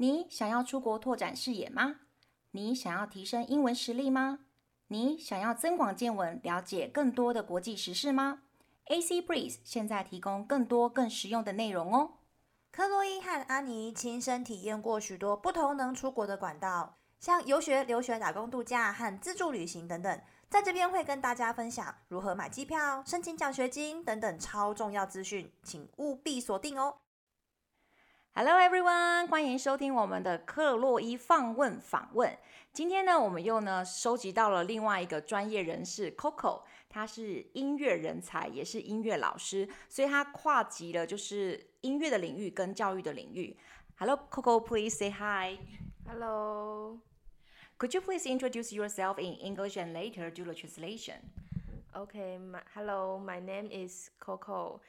你想要出国拓展视野吗？你想要提升英文实力吗？你想要增广见闻，了解更多的国际时事吗？AC Breeze 现在提供更多更实用的内容哦。克洛伊和安妮亲身体验过许多不同能出国的管道，像游学、留学、打工度假和自助旅行等等。在这边会跟大家分享如何买机票、申请奖学金等等超重要资讯，请务必锁定哦。Hello everyone，欢迎收听我们的克洛伊 Fun 问访问。今天呢，我们又呢收集到了另外一个专业人士 Coco，他是音乐人才，也是音乐老师，所以他跨级了就是音乐的领域跟教育的领域。Hello Coco，please say hi。Hello。Could you please introduce yourself in English and later do the translation? Okay, my, hello, my name is Coco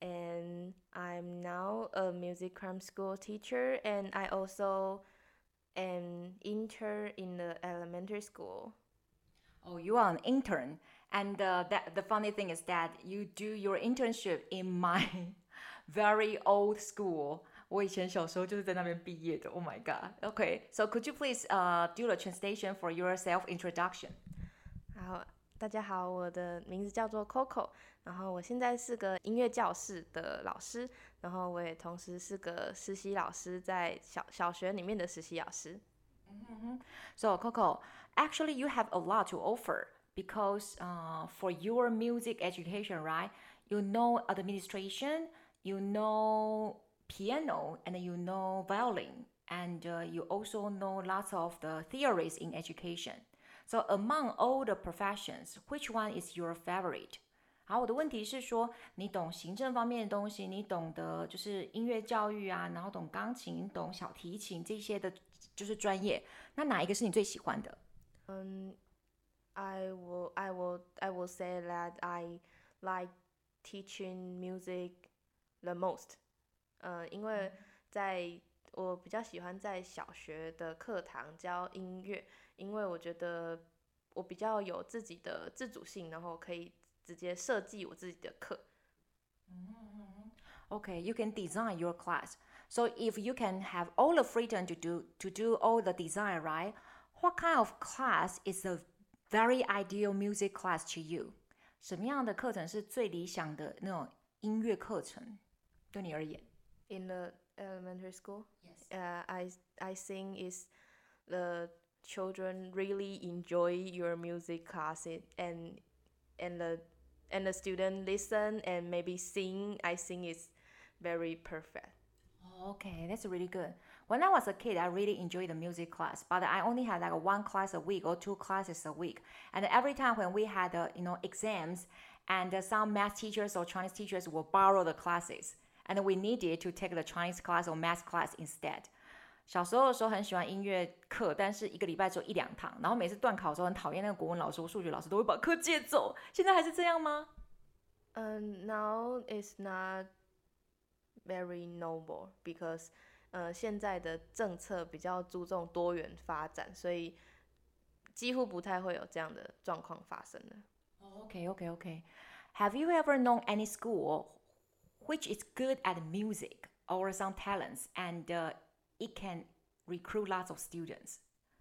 and I'm now a music cram school teacher, and I also am intern in the elementary school. Oh, you are an intern, and uh, that the funny thing is that you do your internship in my very old school. 我以前小时候就是在那边毕业的。Oh my god. Okay, so could you please uh do the translation for your self introduction? 好， 大家好，我的名字叫做 Coco，然后我现在是个音乐教室的老师，然后我也同时是个实习老师，在小小学里面的实习老师。 So Coco, actually you have a lot to offer because uh, for your music education, right? You know administration, you know piano, and you know violin, and uh, you also know lots of the theories in education. So among all the professions, which one is your favorite? 好，我的问题是说，你懂行政方面的东西，你懂得就是音乐教育啊，然后懂钢琴、懂小提琴这些的，就是专业。那哪一个是你最喜欢的？嗯，I will, I will, I will say that I like teaching music the most. 呃，因为在 我比较喜欢在小学的课堂教音乐，因为我觉得我比较有自己的自主性，然后可以直接设计我自己的课。 Okay, you can design your class. So if you can have all the freedom to do to do all the design, right? What kind of class is a very ideal music class to you? 什么样的课程是最理想的那种音乐课程？对你而言 In the elementary school, Yes. Uh, I I think is the children really enjoy your music classes and and the and the student listen and maybe sing. I think it's very perfect. Okay, that's really good. When I was a kid, I really enjoyed the music class, but I only had like one class a week or two classes a week. And every time when we had, uh, you know, exams, and uh, some math teachers or Chinese teachers will borrow the classes, and we needed to take the Chinese class or math class instead. 小时候的时候很喜欢音乐课，但是一个礼拜只有一两堂，然后每次段考的时候很讨厌那个国文老师、数学老师都会把课借走。现在还是这样吗？嗯、uh,，Now it's not very normal because 呃、uh, 现在的政策比较注重多元发展，所以几乎不太会有这样的状况发生了。OK OK OK。Have you ever known any school which is good at music or some talents and uh, it can recruit lots of students?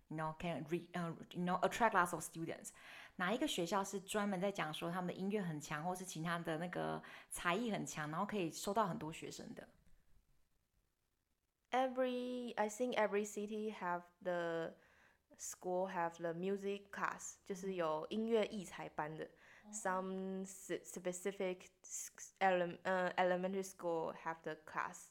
You know, can re, uh, you know attract lots of students. 哪一个学校是专门在讲说他们的音乐很强，或是其他的那个才艺很强，然后可以收到很多学生的？ Every I think every city have the school have the music class，就是有音乐艺才班的。 some specific ele 呃 elementary school have the class.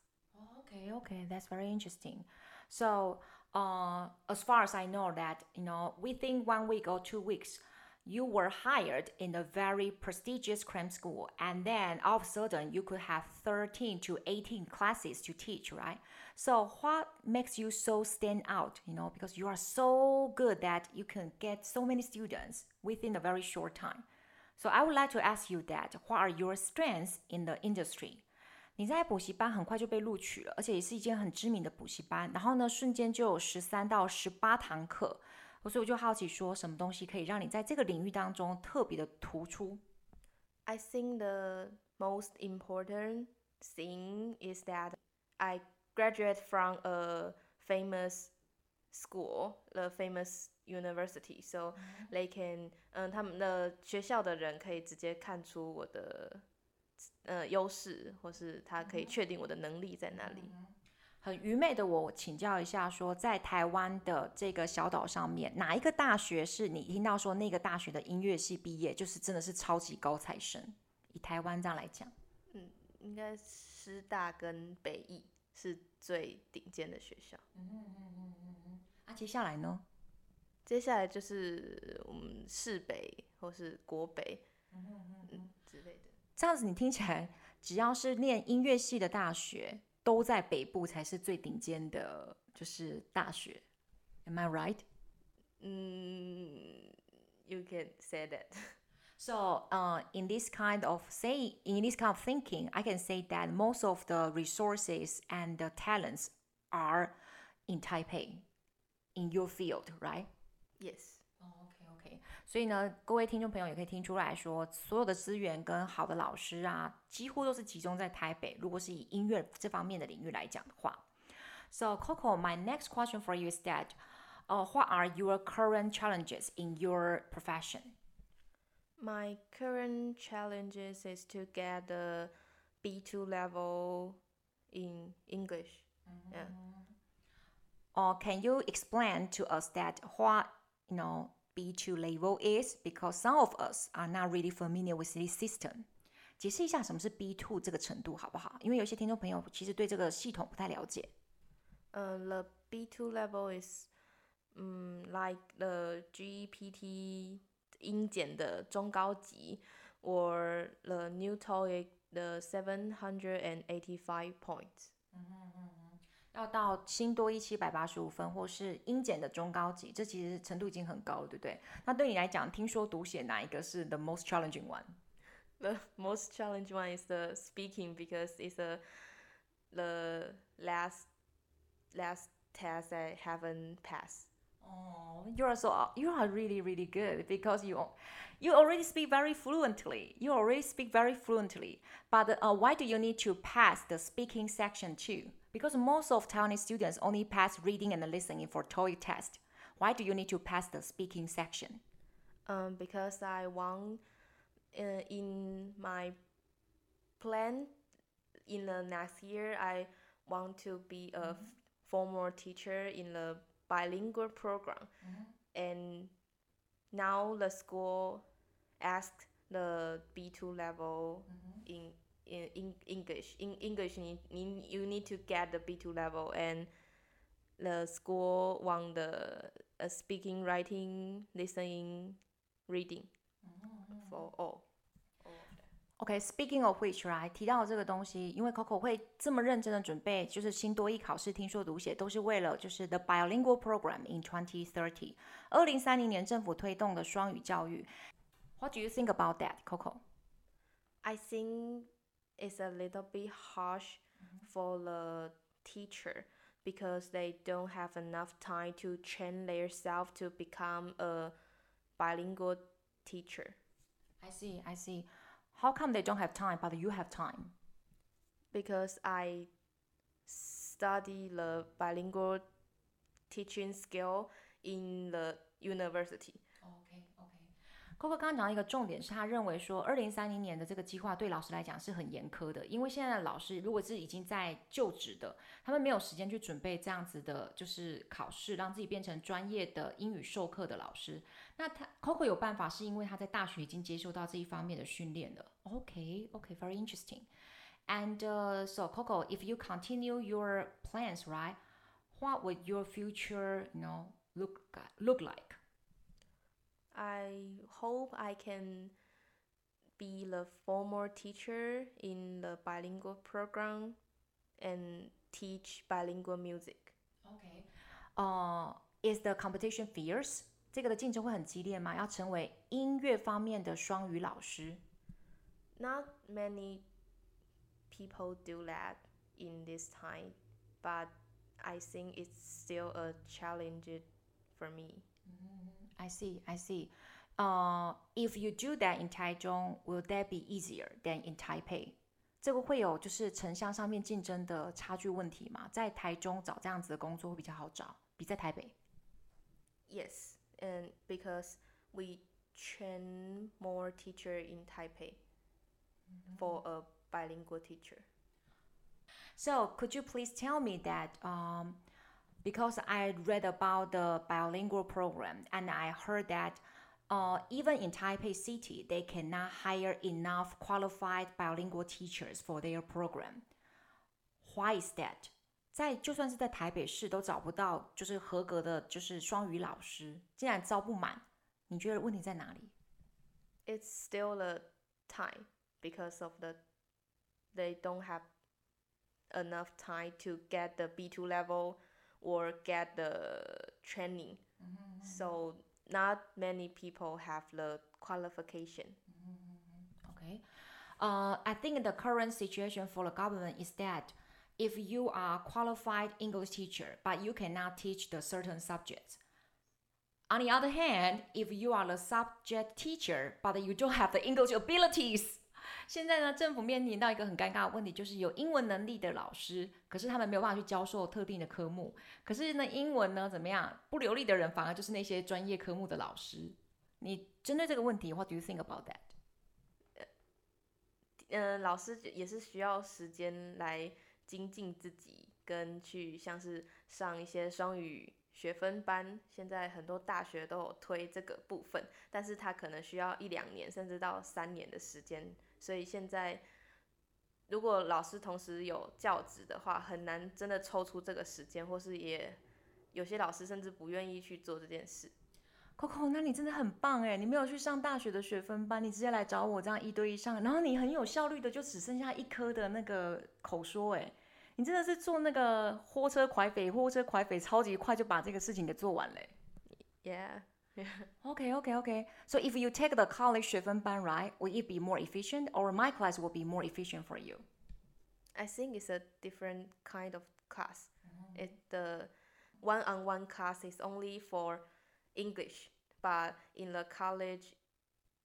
Okay, okay, that's very interesting. So, uh, as far as I know, that you know, within one week or two weeks, you were hired in a very prestigious cram school, and then all of a sudden you could have thirteen to eighteen classes to teach, right? So, what makes you so stand out? You know, because you are so good that you can get so many students within a very short time. So, I would like to ask you that: What are your strengths in the industry? 你在补习班很快就被录取了，而且也是一间很知名的补习班。然后呢，瞬间就有十三到十八堂课，所以我就好奇说，什么东西可以让你在这个领域当中特别的突出？ I think the most important thing is that I graduate from a famous school, the famous university, so they can 嗯、他们的学校的人可以直接看出我的呃优势，或是他可以确定我的能力在哪里。很愚昧的我请教一下说在台湾的这个小岛上面，哪一个大学是你听到说那个大学的音乐系毕业，就是真的是超级高材生？以台湾这样来讲，嗯，应该师大跟北艺是最顶尖的学校。嗯嗯嗯嗯嗯啊，接下来呢？接下来就是我们市北或是国北，嗯之类的。这样子你听起来，只要是念音乐系的大学，都在北部才是最顶尖的，就是大学。Am I right? 嗯，You can say that. So, uh, in this kind of say, in this kind of thinking, I can say that most of the resources and the talents are in Taipei, in your field, right? Yes. 哦，OK OK，所以呢，各位听众朋友也可以听出来说，所有的资源跟好的老师啊，几乎都是集中在台北。如果是以音乐这方面的领域来讲的话，So Coco, my next question for you is that, uh, what are your current challenges in your profession? My current challenges is to get the B2 level in English. Yeah. Or can you explain to us that what you know, B2 level is because some of us are not really familiar with this system. 解释一下什么是 B two 这个程度好不好？因为有些听众朋友其实对这个系统不太了解。呃、uh,，the B two level is，嗯、um,，like mm, the GEPT 英检的中高级，or the new TOEIC the seven hundred and eighty five points。嗯嗯嗯。Mm-hmm, mm-hmm. 要到新多益七百八十五分，或是英检的中高级，这其实程度已经很高了，对不对？那对你来讲，听说读写哪一个是 the most challenging one？The most challenging one is the speaking because it's a the last last test I haven't passed. Oh, you are so you are really really good because you you already speak very fluently. You already speak very fluently. But uh, why do you need to pass the speaking section too? Because most of Taiwanese students only pass reading and listening for TOEIC test. Why do you need to pass the speaking section? Um, because I want uh, in my plan in the next year I want to be a f- formal teacher in the bilingual program and now the school asked the B2 level in, in, in English in English you, need- you need to get the B2 level and the school want the uh, speaking writing listening reading for all OK, speaking of which, right，提到这个东西，因为 Coco 会这么认真的准备，就是新多益考试听说读写，都是为了就是 the bilingual program in 2030，二零三零年政府推动的双语教育。What do you think about that, Coco? I think it's a little bit harsh mm-hmm. for the teacher because they don't have enough time to train themselves to become a bilingual teacher. I see, I see. How come they don't have time, but you have time? Because I study the bilingual teaching skill in the university. Coco 刚刚讲到一个重点是，他认为说，二零三零年的这个计划对老师来讲是很严苛的，因为现在的老师如果是已经在就职的，他们没有时间去准备这样子的，就是考试，让自己变成专业的英语授课的老师。那他 Coco 有办法，是因为他在大学已经接受到这一方面的训练了。OK OK，very、interesting。And so Coco, if you continue your plans, right, what would your future, you know, look look like? I hope I can be the formal teacher in the bilingual program and teach bilingual music. OK，呃、i s the competition fierce？这个的竞争会很激烈吗？要成为音乐方面的双语老师 Not many people do that in this time, but I think it's still a challenge for me. I see, I see. Uh, if you do that in Taichung, will that be easier than in Taipei? 这个会有就是城乡上面竞争的差距问题吗？在台中找这样子的工作会比较好找，比在台北。 Yes, and because we train more teacher in Taipei for a bilingual teacher. So could you please tell me that um, because I read about the bilingual program and I heard that uh, even in Taipei City they cannot hire enough qualified bilingual teachers for their program. Why is that? 在就算是在台北市都找不到就是合格的就是双语老师，竟然招不满，你觉得问题在哪里？ It's still the time because of the they don't have enough time to get the B2 level or get the training. So not many people have the qualification. Okay. Uh, I think the current situation for the government is that if you are qualified English teacher, but you cannot teach the certain subjects. On the other hand, if you are the subject teacher, but you don't have the English abilities, 现在呢，政府面临到一个很尴尬的问题，就是有英文能力的老师，可是他们没有办法去教授特定的科目。可是呢，英文呢怎么样？不流利的人反而就是那些专业科目的老师。你针对这个问题，What do you think about that？嗯，老师也是需要时间来精进自己，跟去像是上一些双语学分班。现在很多大学都有推这个部分，但是他可能需要一两年，甚至到三年的时间。所以现在，如果老师同时有教职的话，很难真的抽出这个时间，或是也有些老师甚至不愿意去做这件事。Coco，那你真的很棒哎！你没有去上大学的学分班，你直接来找我这样一对一上，然后你很有效率的就只剩下一科的那个口说哎，你真的是做那个货车快匪，货车快匪超级快就把这个事情给做完嘞。 Yeah. Okay, okay, okay. So if you take the college 学分班，right, will it be more efficient, or my class will be more efficient for you? I think it's a different kind of class. It the one-on-one class is only for English, but in the college,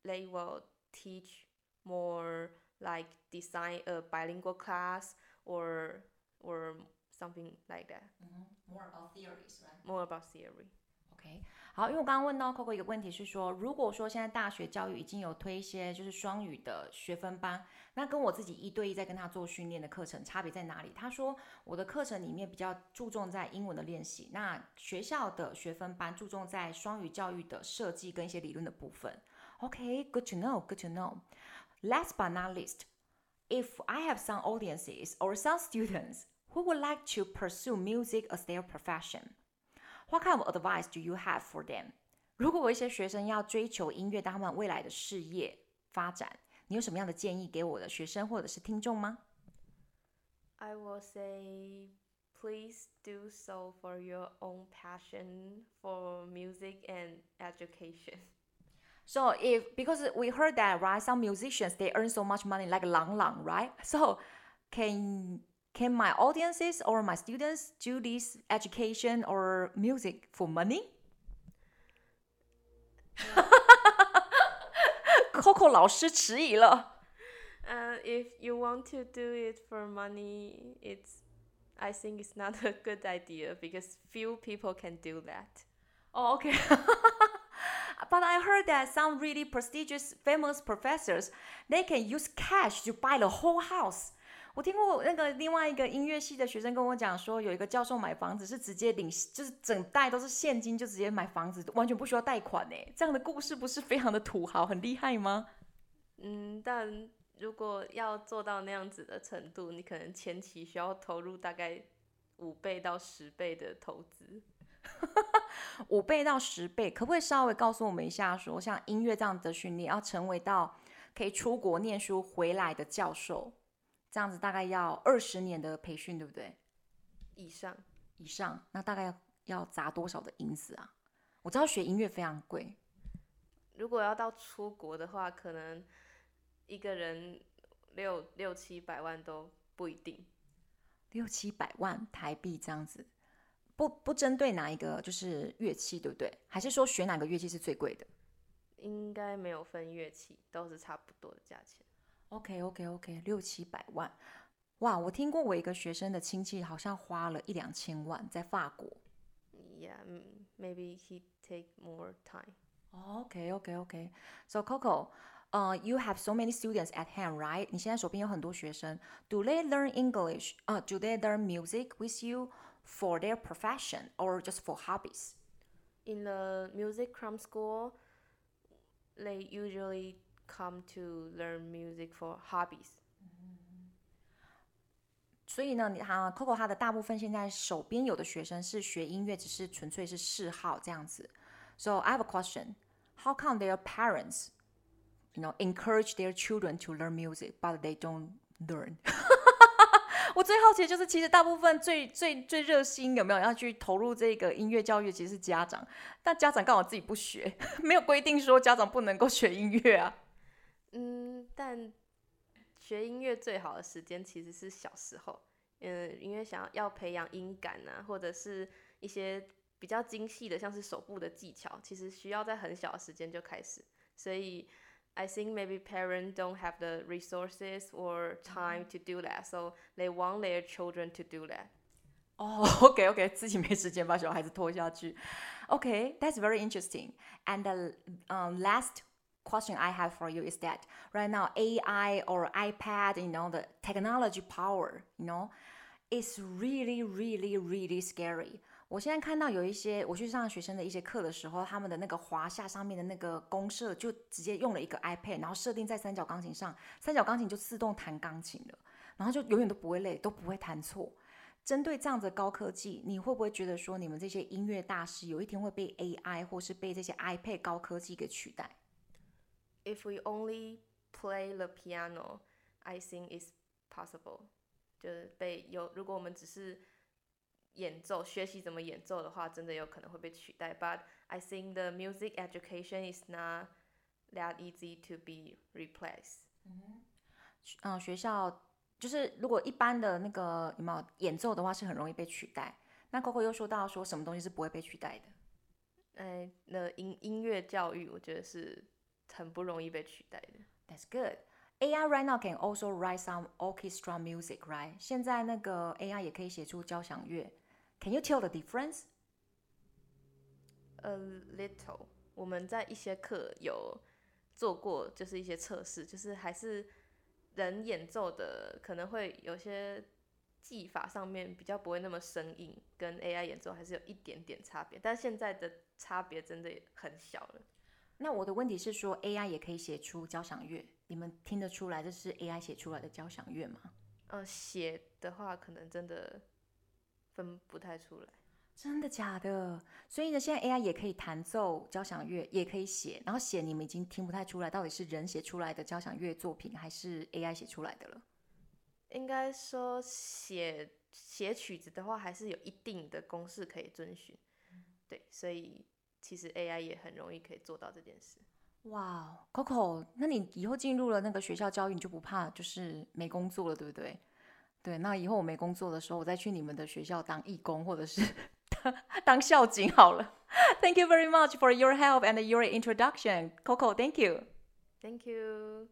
they will teach more like design a bilingual class or or something like that. More about theories, right? More about theory. OK，好，因为我刚刚问到 Coco 一个问题是说，如果说现在大学教育已经有推一些就是双语的学分班，那跟我自己一对一在跟他做训练的课程差别在哪里？他说我的课程里面比较注重在英文的练习，那学校的学分班注重在双语教育的设计跟一些理论的部分。OK，good、to know，good to know。Last but not least, if I have some audiences or some students who would like to pursue music as their profession. What kind of advice do you have for them？如果有一些学生要追求音乐当他们未来的事业发展，你有什么样的建议给我的学生或者是听众吗？ I will say please do so for your own passion for music and education. So if because we heard that right, some musicians they earn so much money like Lang Lang, right? So can can my audiences or my students do this education or music for money? Coco 老师迟疑了。 Uh, if you want to do it for money, it's I think it's not a good idea because few people can do that. Oh, okay. but I heard that some really prestigious, famous professors, they can use cash to buy the whole house. 我听过那个另外一个音乐系的学生跟我讲说，有一个教授买房子是直接领，就是整袋都是现金就直接买房子，完全不需要贷款呢。这样的故事不是非常的土豪，很厉害吗？嗯，但如果要做到那样子的程度，你可能前期需要投入大概五倍到十倍的投资。五倍到十倍，可不可以稍微告诉我们一下说像音乐这样的训练，要成为到可以出国念书回来的教授，这样子大概要二十年的培训，对不对？以上，以上，那大概要要砸多少的银子啊？我知道学音乐非常贵，如果要到出国的话，可能一个人六六七百万都不一定。六七百万台币这样子，不不针对哪一个就是乐器，对不对？还是说学哪个乐器是最贵的？应该没有分乐器，都是差不多的价钱。OK OK OK，六七百万，哇！我听过我一个学生的亲戚好像花了一两千万在法国。Yeah, mm, maybe he take more time. OK OK OK。So Coco, uh, you have so many students at hand, right？你现在手边有很多学生，Do they learn English？啊、d o they learn music with you for their profession or just for hobbies？ In the music cram school, they usually come to learn music for hobbies. 所以呢，你哈 Coco 他的大部分现在手边有的学生是学音乐，只是纯粹是嗜好这样子。So I have a question: How come their parents, you know, encourage their children to learn music, but they don't learn? 我最好奇的就是，其实大部分最最最热心有没有要去投入这个音乐教育，其实是家长，但家长刚好自己不学，没有规定说家长不能够学音乐啊。嗯，但学音乐最好的时间其实是小时候，嗯，因为想要要培养音感啊，或者是一些比较精细的，像是手部的技巧，其实需要在很小的时间就开始。所以 ，I think maybe parents don't have the resources or time to do that, so they want their children to do that. 哦、o k OK，自己没时间把小孩子拖下去。OK，that's、very interesting. And the um, last question I have for you is that right now AI or iPad, you know, the technology power, you know, is really, really, really scary. 我现在看到有一些我去上学生的一些课的时候，他们的那个华夏上面的那个公社就直接用了一个 iPad，然后设定在三角钢琴上，三角钢琴就自动弹钢琴了，然后就永远都不会累，都不会弹错。针对这样子的高科技，你会不会觉得说，你们这些音乐大师有一天会被 AI 或是被这些 iPad 高科技给取代？If we only play the piano, I think it's possible. 就是被有，如果我们只是演奏，学习怎么演奏的话，真的有可能会被取代。But I think the music education is not that easy to be replaced. 嗯，嗯学校就是如果一般的那个有没有演奏的话，是很容易被取代。那 Coco 又说到说什么东西是不会被取代的？哎，那音音乐教育，我觉得是很不容易被取代的。That's good. AI right now can also write some orchestra music, right? 现在那个 AI 也可以写出交响乐。Can you tell the difference? A little，我们在一些课有做过，就是一些测试，就是还是人演奏的可能会有些技法上面比较不会那么生硬，跟 AI 演奏还是有一点点差别，但现在的差别真的很小了。那我的问题是说，AI 也可以写出交响乐，你们听得出来这是 AI 写出来的交响乐吗？呃，写的话可能真的分不太出来。真的假的？所以呢，现在 AI 也可以弹奏交响乐，也可以写，然后写你们已经听不太出来到底是人写出来的交响乐作品，还是 AI 写出来的了。应该说写写曲子的话，还是有一定的公式可以遵循。对，所以其实 AI 也很容易可以做到这件事。哇，Coco，那你以后进入了那个学校教育，你就不怕就是没工作了，对不对？对，那以后我没工作的时候，我再去你们的学校当义工，或者是当当校警好了。Thank you very much for your help and your introduction, Coco. Thank you. Thank you.